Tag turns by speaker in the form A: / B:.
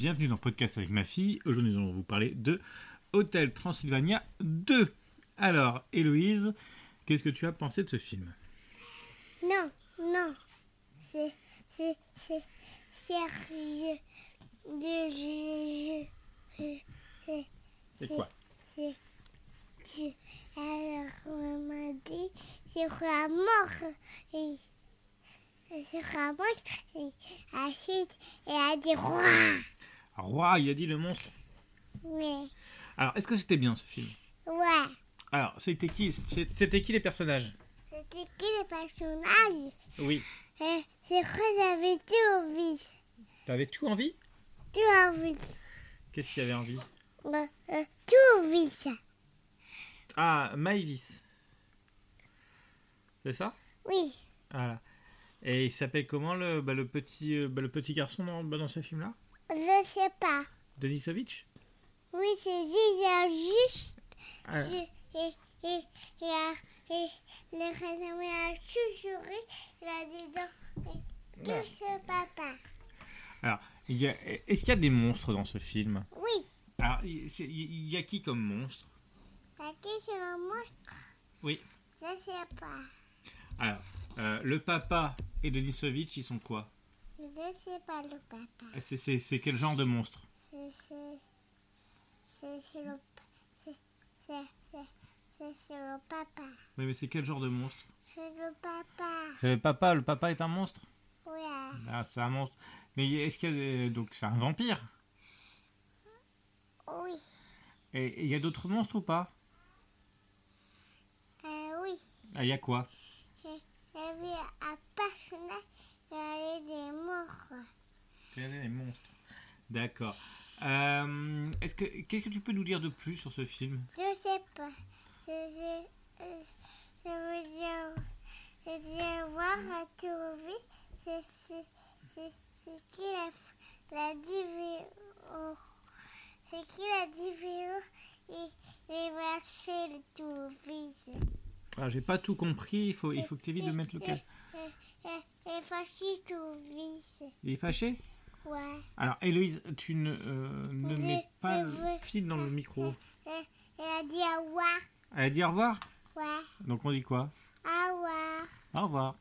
A: Bienvenue dans Podcast avec ma fille. Aujourd'hui, nous allons vous parler de Hôtel Transylvania 2. Alors, Héloïse, qu'est-ce que tu as pensé de ce film?
B: Non, non. C'est. C'est. C'est. Sérieux. Je.
A: C'est quoi?
B: C'est. Alors, on m'a dit. C'est la mort. Et. C'est la mort. Et ensuite, elle a dit roi.
A: Roi, il a dit le monstre.
B: Ouais.
A: Alors, est-ce que c'était bien ce film?
B: Ouais.
A: Alors, c'était qui C'était qui les personnages?
B: C'était qui le personnage
A: Oui.
B: Euh, C'est quoi j'avais tout envie.
A: T'avais tout envie?
B: Tout envie.
A: Qu'est-ce qu'il y avait envie?
B: Euh, euh, tout envie.
A: Ah, Maïvis. C'est ça?
B: Oui.
A: Voilà. Et il s'appelle comment le, bah, le, petit, euh, bah, le petit garçon dans, bah, dans ce film-là?
B: Je sais pas.
A: Denisovitch
B: Oui, c'est juste, juste.
A: Ah,
B: je- et, et, et, et le raisonnement a a donc, et
A: Ouais.
B: tout ce papa.
A: Alors, a- est-ce qu'il y a des monstres dans ce film?
B: Oui,
A: Alors, il y a qui comme monstre?
B: La question de moi,
A: Oui.
B: je sais pas.
A: Alors, euh, le papa et Denisovitch, ils sont quoi?
B: Je sais pas le papa.
A: C'est- C'est c'est quel genre de monstre
B: C'est, le, le papa.
A: Oui, mais c'est quel genre de monstre
B: C'est le papa.
A: C'est le papa, le papa est un monstre
B: Ouais.
A: Ah, c'est un monstre. Mais est-ce qu'il y a... des- Donc, c'est un vampire
B: Oui.
A: Et il y a d'autres monstres ou pas
B: Euh, oui.
A: Ah, il y a quoi
B: Il y avait un personnage, il y avait des morts.
A: Il y a des monstres. D'accord. Euh, est-ce que qu'est-ce que tu peux nous dire de plus sur ce film?
B: Je sais pas. Je, je, je veux dire, je veux voir à vite. C'est, c'est, c'est, c'est qui la, la vidéo. C'est qui la vidéo les verser le tout vite.
A: Ah, j'ai pas tout compris. Il faut il faut que tu évites de mettre le cas.
B: Tout vite.
A: Il est fâché?
B: Ouais.
A: Alors, Héloïse, tu ne, euh, ne
B: Je-
A: mets pas le
B: veux-
A: fil dans le micro.
B: Et, elle a dit au revoir.
A: Elle a dit au revoir?
B: Ouais.
A: Donc on dit quoi?
B: Au revoir.
A: Au revoir.